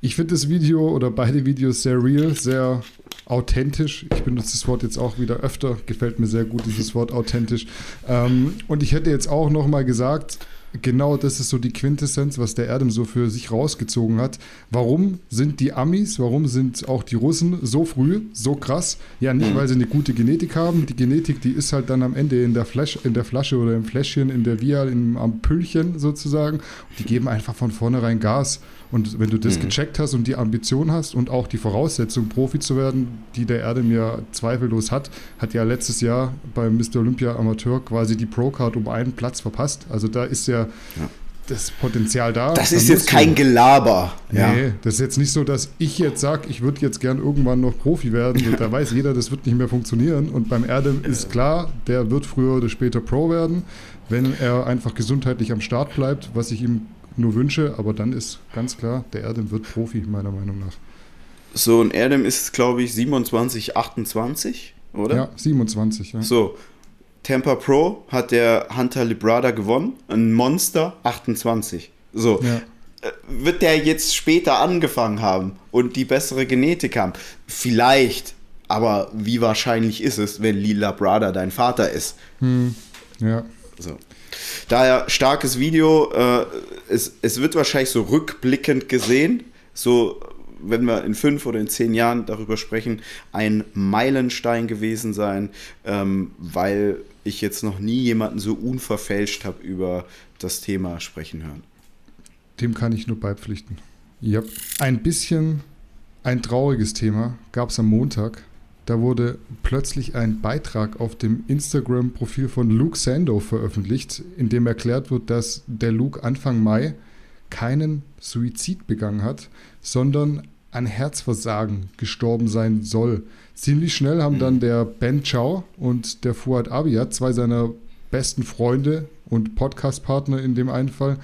ich finde das Video oder beide Videos sehr real, sehr authentisch. Ich benutze das Wort jetzt auch wieder öfter. Gefällt mir sehr gut, dieses Wort authentisch. Ähm, und ich hätte jetzt auch noch mal gesagt, genau das ist so die Quintessenz, was der Erdem so für sich rausgezogen hat. Warum sind die Amis, warum sind auch die Russen so früh, so krass? Ja, nicht, weil sie eine gute Genetik haben. Die Genetik, die ist halt dann am Ende in der, Flash, in der Flasche oder im Fläschchen, in der Vial, im Ampüllchen sozusagen. Die geben einfach von vornherein Gas. Und wenn du das mhm. gecheckt hast und die Ambition hast und auch die Voraussetzung, Profi zu werden, die der Erdem ja zweifellos hat, hat ja letztes Jahr beim Mr. Olympia Amateur quasi die Pro-Card um einen Platz verpasst. Also da ist ja, ja. das Potenzial da. Das ist jetzt kein Gelaber. Ja. Nee, das ist jetzt nicht so, dass ich jetzt sage, ich würde jetzt gern irgendwann noch Profi werden. Und da (laughs) weiß jeder, das wird nicht mehr funktionieren. Und beim Erdem ist klar, der wird früher oder später Pro werden, wenn er einfach gesundheitlich am Start bleibt, was ich ihm nur Wünsche, aber dann ist ganz klar, der Erdem wird Profi, meiner Meinung nach. So, ein Erdem ist, glaube ich, 27, 28, oder? Ja, 27, ja. So, Tampa Pro hat der Hunter Librada gewonnen, ein Monster, 28. So, ja. Äh, wird der jetzt später angefangen haben und die bessere Genetik haben? Vielleicht, aber wie wahrscheinlich ist es, wenn Lila Brada dein Vater ist? Hm, ja. So. Daher starkes Video. Äh, es, es wird wahrscheinlich so rückblickend gesehen, so wenn wir in fünf oder in zehn Jahren darüber sprechen, ein Meilenstein gewesen sein, ähm, weil ich jetzt noch nie jemanden so unverfälscht habe über das Thema sprechen hören. Dem kann ich nur beipflichten. Ja. Ein bisschen ein trauriges Thema gab es am Montag. Da wurde plötzlich ein Beitrag auf dem Instagram-Profil von Luke Sando veröffentlicht, in dem erklärt wird, dass der Luke Anfang Mai keinen Suizid begangen hat, sondern an Herzversagen gestorben sein soll. Ziemlich schnell haben dann der Ben Chow und der Fuad Abiyat, zwei seiner besten Freunde und Podcastpartner in dem einen Fall,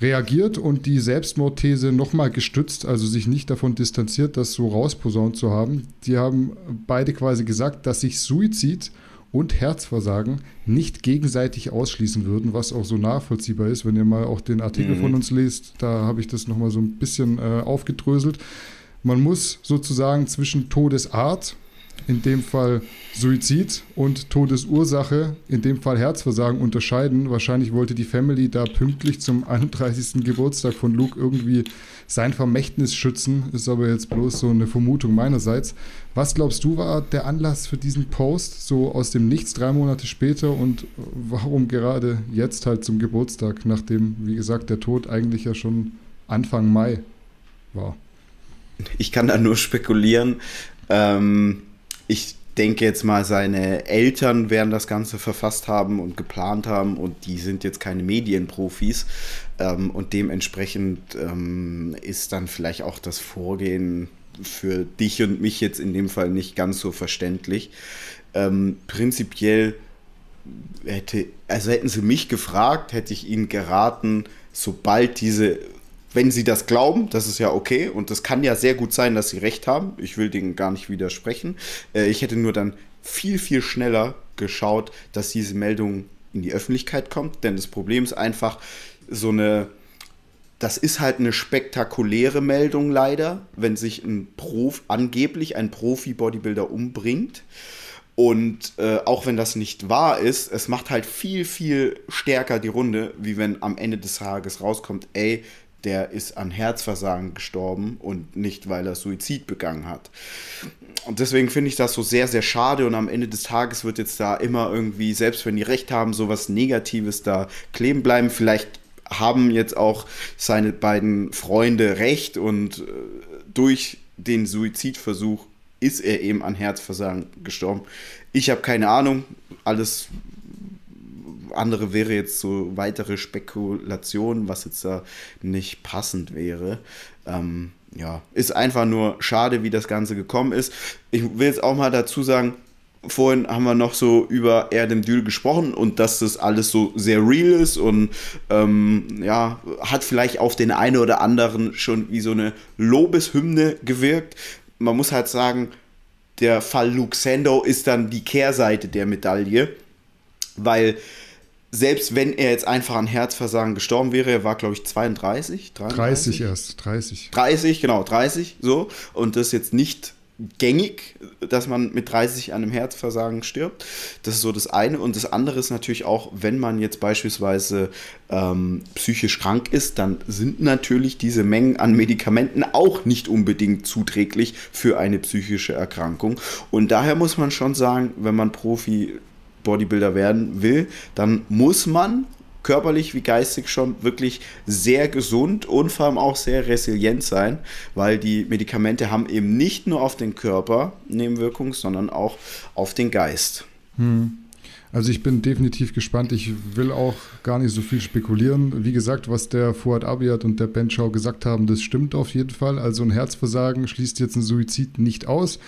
reagiert und die Selbstmordthese nochmal gestützt, also sich nicht davon distanziert, das so rausposaunt zu haben. Die haben beide quasi gesagt, dass sich Suizid und Herzversagen nicht gegenseitig ausschließen würden, was auch so nachvollziehbar ist. Wenn ihr mal auch den Artikel mhm. von uns lest, da habe ich das nochmal so ein bisschen äh, aufgedröselt. Man muss sozusagen zwischen Todesart in dem Fall Suizid und Todesursache, in dem Fall Herzversagen, unterscheiden. Wahrscheinlich wollte die Family da pünktlich zum (laughs) 31. Geburtstag von Luke irgendwie sein Vermächtnis schützen. Ist aber jetzt bloß so eine Vermutung meinerseits. Was glaubst du war der Anlass für diesen Post, so aus dem Nichts drei Monate später und warum gerade jetzt halt zum Geburtstag, nachdem, wie gesagt, der Tod eigentlich ja schon Anfang Mai war? Ich kann da nur spekulieren. Ähm ich denke jetzt mal, seine Eltern werden das Ganze verfasst haben und geplant haben und die sind jetzt keine Medienprofis ähm, und dementsprechend ähm, ist dann vielleicht auch das Vorgehen für dich und mich jetzt in dem Fall nicht ganz so verständlich. Ähm, prinzipiell hätte, also hätten sie mich gefragt, hätte ich ihnen geraten, sobald diese wenn sie das glauben, das ist ja okay und das kann ja sehr gut sein, dass sie recht haben. Ich will denen gar nicht widersprechen. Äh, ich hätte nur dann viel, viel schneller geschaut, dass diese Meldung in die Öffentlichkeit kommt, denn das Problem ist einfach so eine, das ist halt eine spektakuläre Meldung leider, wenn sich ein Prof, angeblich ein Profi-Bodybuilder umbringt. Und äh, auch wenn das nicht wahr ist, es macht halt viel, viel stärker die Runde, wie wenn am Ende des Tages rauskommt, ey, der ist an Herzversagen gestorben und nicht, weil er Suizid begangen hat. Und deswegen finde ich das so sehr, sehr schade und am Ende des Tages wird jetzt da immer irgendwie, selbst wenn die recht haben, so was Negatives da kleben bleiben. Vielleicht haben jetzt auch seine beiden Freunde recht und äh, durch den Suizidversuch ist er eben an Herzversagen gestorben. Ich habe keine Ahnung, alles andere wäre jetzt so weitere Spekulation, was jetzt da nicht passend wäre. Ähm, ja, ist einfach nur schade, wie das Ganze gekommen ist. Ich will jetzt auch mal dazu sagen, vorhin haben wir noch so über Erdem Dül gesprochen und dass das alles so sehr real ist und ähm, ja, hat vielleicht auf den einen oder anderen schon wie so eine Lobeshymne gewirkt. Man muss halt sagen, der Fall Luxendo ist dann die Kehrseite der Medaille, weil selbst wenn er jetzt einfach an Herzversagen gestorben wäre, er war, glaube ich, 32, 33? 30 erst, 30. 30, genau, 30, so. Und das ist jetzt nicht gängig, dass man mit 30 an einem Herzversagen stirbt. Das ist so das eine. Und das andere ist natürlich auch, wenn man jetzt beispielsweise ähm, psychisch krank ist, dann sind natürlich diese Mengen an Medikamenten auch nicht unbedingt zuträglich für eine psychische Erkrankung. Und daher muss man schon sagen, wenn man Profi Bodybuilder werden will, dann muss man körperlich wie geistig schon wirklich sehr gesund und vor allem auch sehr resilient sein, weil die Medikamente haben eben nicht nur auf den Körper Nebenwirkungen, sondern auch auf den Geist. Hm. Also ich bin definitiv gespannt. Ich will auch gar nicht so viel spekulieren. Wie gesagt, was der Fuad Abiyat und der Ben Schau gesagt haben, das stimmt auf jeden Fall. Also ein Herzversagen schließt jetzt ein Suizid nicht aus.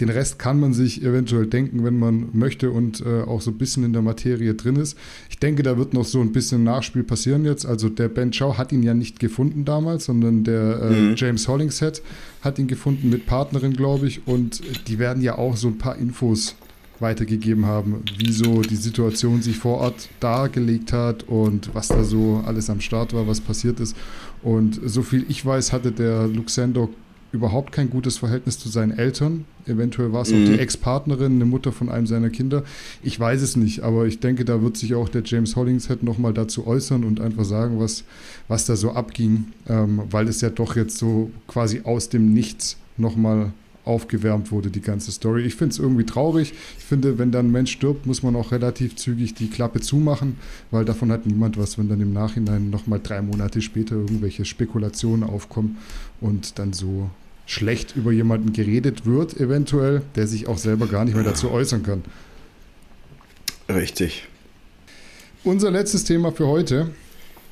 Den Rest kann man sich eventuell denken, wenn man möchte und äh, auch so ein bisschen in der Materie drin ist. Ich denke, da wird noch so ein bisschen Nachspiel passieren jetzt. Also der Ben Chow hat ihn ja nicht gefunden damals, sondern der äh, mhm. James Hollingshead hat ihn gefunden mit Partnerin, glaube ich. Und die werden ja auch so ein paar Infos weitergegeben haben, wie so die Situation sich vor Ort dargelegt hat und was da so alles am Start war, was passiert ist. Und so viel ich weiß, hatte der Luxemburg überhaupt kein gutes Verhältnis zu seinen Eltern. Eventuell war es mhm. auch die Ex-Partnerin, eine Mutter von einem seiner Kinder. Ich weiß es nicht, aber ich denke, da wird sich auch der James Hollingshead nochmal dazu äußern und einfach sagen, was, was da so abging, ähm, weil es ja doch jetzt so quasi aus dem Nichts nochmal aufgewärmt wurde, die ganze Story. Ich finde es irgendwie traurig. Ich finde, wenn dann ein Mensch stirbt, muss man auch relativ zügig die Klappe zumachen, weil davon hat niemand was, wenn dann im Nachhinein nochmal drei Monate später irgendwelche Spekulationen aufkommen und dann so schlecht über jemanden geredet wird, eventuell, der sich auch selber gar nicht mehr dazu äußern kann. Richtig. Unser letztes Thema für heute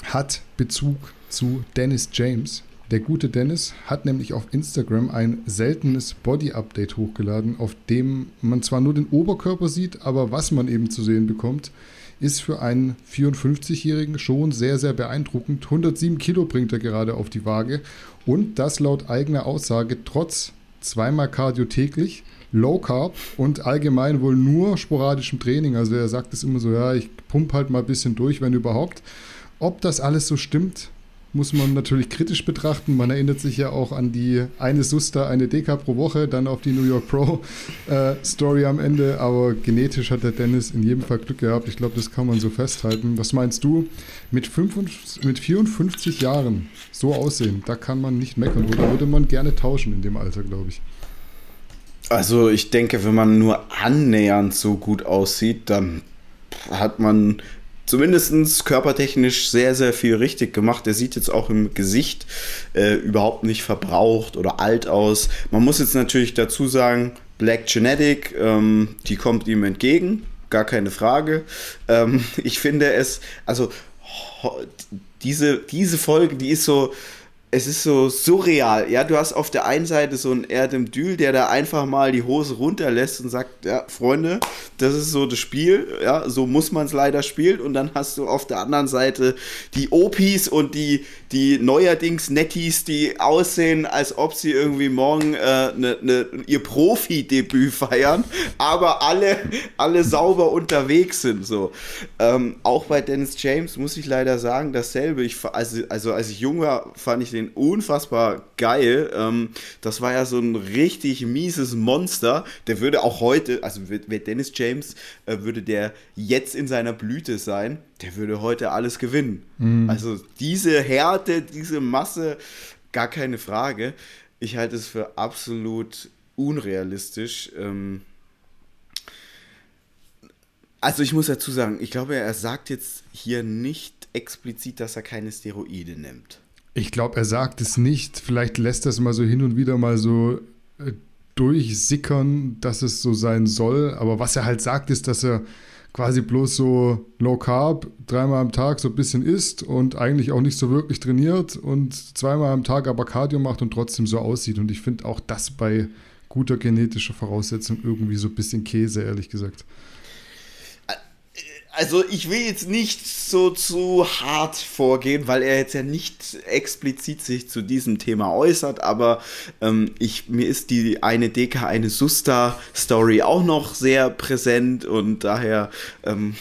hat Bezug zu Dennis James. Der gute Dennis hat nämlich auf Instagram ein seltenes Body-Update hochgeladen, auf dem man zwar nur den Oberkörper sieht, aber was man eben zu sehen bekommt, ist für einen 54-Jährigen schon sehr, sehr beeindruckend. 107 Kilo bringt er gerade auf die Waage und das laut eigener Aussage trotz zweimal Cardio täglich, Low Carb und allgemein wohl nur sporadischem Training. Also er sagt es immer so, ja, ich pump halt mal ein bisschen durch, wenn überhaupt. Ob das alles so stimmt, muss man natürlich kritisch betrachten. Man erinnert sich ja auch an die eine Suster, eine Deka pro Woche, dann auf die New York Pro äh, Story am Ende. Aber genetisch hat der Dennis in jedem Fall Glück gehabt. Ich glaube, das kann man so festhalten. Was meinst du? Mit, 55, mit 54 Jahren so aussehen, da kann man nicht meckern. Oder würde man gerne tauschen in dem Alter, glaube ich. Also ich denke, wenn man nur annähernd so gut aussieht, dann hat man zumindest körpertechnisch sehr, sehr viel richtig gemacht. Er sieht jetzt auch im Gesicht äh, überhaupt nicht verbraucht oder alt aus. Man muss jetzt natürlich dazu sagen, Black Genetic, ähm, die kommt ihm entgegen, gar keine Frage. Ähm, (laughs) ich finde es, also diese, diese Folge, die ist so, es ist so surreal. Ja, du hast auf der einen Seite so einen Erdem Dül, der da einfach mal die Hose runterlässt und sagt, ja, Freunde, das ist so das Spiel, ja, so muss man es leider spielen. Und dann hast du auf der anderen Seite die Opis und die, die neuerdings Netties, die aussehen, als ob sie irgendwie morgen äh, ne, ne, ihr Profi-Debüt feiern, aber alle, alle sauber unterwegs sind. So. Ähm, auch bei Dennis James muss ich leider sagen, dasselbe. Ich, also, also als ich jung war, fand ich den unfassbar geil. Ähm, das war ja so ein richtig mieses Monster. Der würde auch heute, also wäre Dennis James, äh, würde der jetzt in seiner Blüte sein, der würde heute alles gewinnen. Mhm. Also diese Härte, diese Masse, gar keine Frage. Ich halte es für absolut unrealistisch. Ähm, also ich muss dazu sagen, ich glaube, er sagt jetzt hier nicht explizit, dass er keine Steroide nimmt. Ich glaube, er sagt es nicht. Vielleicht lässt er es mal so hin und wieder mal so äh, durchsickern, dass es so sein soll. Aber was er halt sagt, ist, dass er quasi bloß so Low Carb dreimal am Tag so ein bisschen isst und eigentlich auch nicht so wirklich trainiert und zweimal am Tag aber Cardio macht und trotzdem so aussieht. Und ich finde auch das bei guter genetischer Voraussetzung irgendwie so ein bisschen Käse, ehrlich gesagt also ich will jetzt nicht so zu hart vorgehen, weil er jetzt ja nicht explizit sich zu diesem Thema äußert, aber ähm, ich, mir ist die eine Deka, eine Susta-Story auch noch sehr präsent und daher, ähm,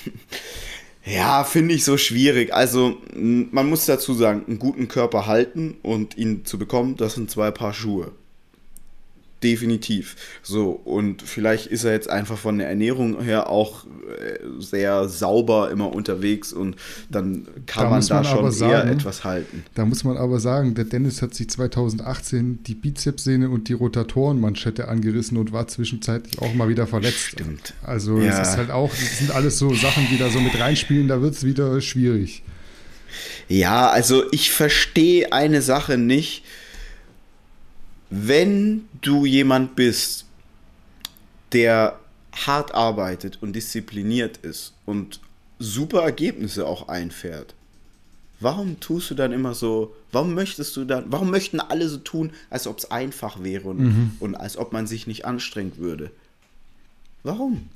(laughs) ja, finde ich so schwierig. Also man muss dazu sagen, einen guten Körper halten und ihn zu bekommen, das sind zwei Paar Schuhe definitiv. So, und vielleicht ist er jetzt einfach von der Ernährung her auch äh, sehr sauber immer unterwegs und dann kann da man da man schon sagen, eher etwas halten. Da muss man aber sagen, der Dennis hat sich 2018 die Bizepssehne und die Rotatorenmanschette angerissen und war zwischenzeitlich auch mal wieder verletzt. Stimmt. Also ja. es ist halt auch, das sind alles so Sachen, die da so mit reinspielen, da wird es wieder schwierig. Ja, also ich verstehe eine Sache nicht wenn du jemand bist, der hart arbeitet und diszipliniert ist und super Ergebnisse auch einfährt, warum tust du dann immer so, warum möchtest du dann, warum möchten alle so tun, als ob es einfach wäre und, mhm. und als ob man sich nicht anstrengen würde? Warum?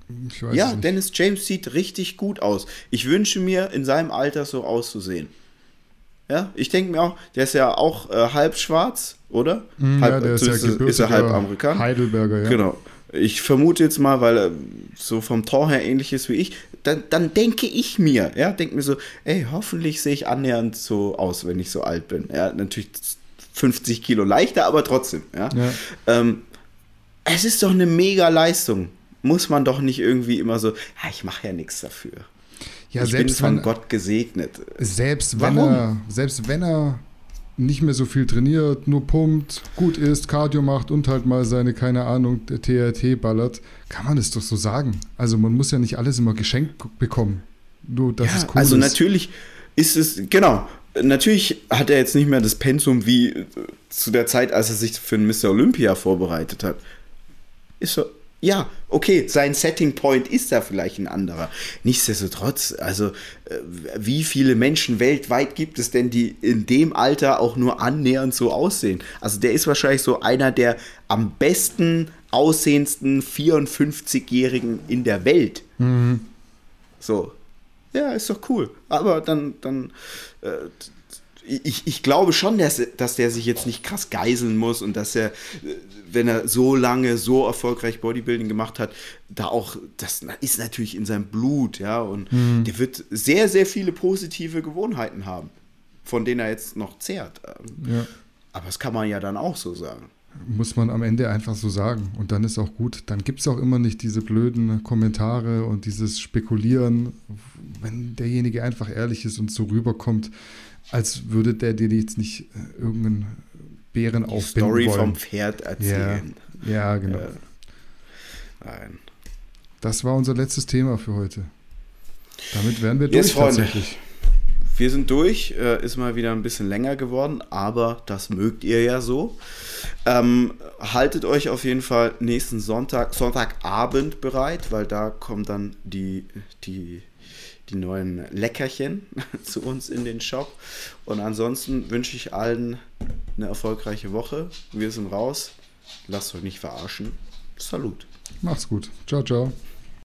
ja, Dennis James sieht richtig gut aus. Ich wünsche mir, in seinem Alter so auszusehen. Ja, ich denke mir auch, der ist ja auch äh, halb schwarz, oder? Mm, halb, ja, der ist, ja ist er halb Amerikaner. Heidelberger, ja. Genau. Ich vermute jetzt mal, weil er so vom Tor her ähnlich ist wie ich, dann, dann denke ich mir, ja, denke mir so, ey, hoffentlich sehe ich annähernd so aus, wenn ich so alt bin. Ja, natürlich 50 Kilo leichter, aber trotzdem, ja. ja. Ähm, es ist doch eine mega Leistung. Muss man doch nicht irgendwie immer so, ja, ich mache ja nichts dafür. Ja, ich selbst bin von wenn, Gott gesegnet. Selbst wenn, er, selbst wenn er nicht mehr so viel trainiert, nur pumpt, gut isst, Cardio macht und halt mal seine, keine Ahnung, TRT ballert, kann man es doch so sagen. Also man muss ja nicht alles immer geschenkt bekommen. Nur, dass ja, es cool also ist. natürlich ist es, genau, natürlich hat er jetzt nicht mehr das Pensum wie zu der Zeit, als er sich für ein Mr. Olympia vorbereitet hat. Ist so, ja, okay, sein Setting Point ist da vielleicht ein anderer. Nichtsdestotrotz, also äh, wie viele Menschen weltweit gibt es denn, die in dem Alter auch nur annähernd so aussehen? Also der ist wahrscheinlich so einer der am besten aussehendsten 54-Jährigen in der Welt. Mhm. So. Ja, ist doch cool. Aber dann, dann äh, ich, ich glaube schon, dass, dass der sich jetzt nicht krass geiseln muss und dass er, wenn er so lange so erfolgreich Bodybuilding gemacht hat, da auch, das ist natürlich in seinem Blut, ja, und mhm. der wird sehr, sehr viele positive Gewohnheiten haben, von denen er jetzt noch zehrt. Ja. Aber das kann man ja dann auch so sagen. Muss man am Ende einfach so sagen. Und dann ist auch gut. Dann gibt es auch immer nicht diese blöden Kommentare und dieses Spekulieren, wenn derjenige einfach ehrlich ist und so rüberkommt als würde der dir jetzt nicht äh, irgendeinen Bären Die aufbinden Story wollen. vom Pferd erzählen. Ja, ja genau. Äh, nein. Das war unser letztes Thema für heute. Damit wären wir durch yes, tatsächlich. Wir sind durch, äh, ist mal wieder ein bisschen länger geworden, aber das mögt ihr ja so. Ähm, haltet euch auf jeden Fall nächsten Sonntag, Sonntagabend bereit, weil da kommen dann die, die die neuen Leckerchen (laughs) zu uns in den Shop. Und ansonsten wünsche ich allen eine erfolgreiche Woche. Wir sind raus. Lasst euch nicht verarschen. Salut. Macht's gut. Ciao, ciao.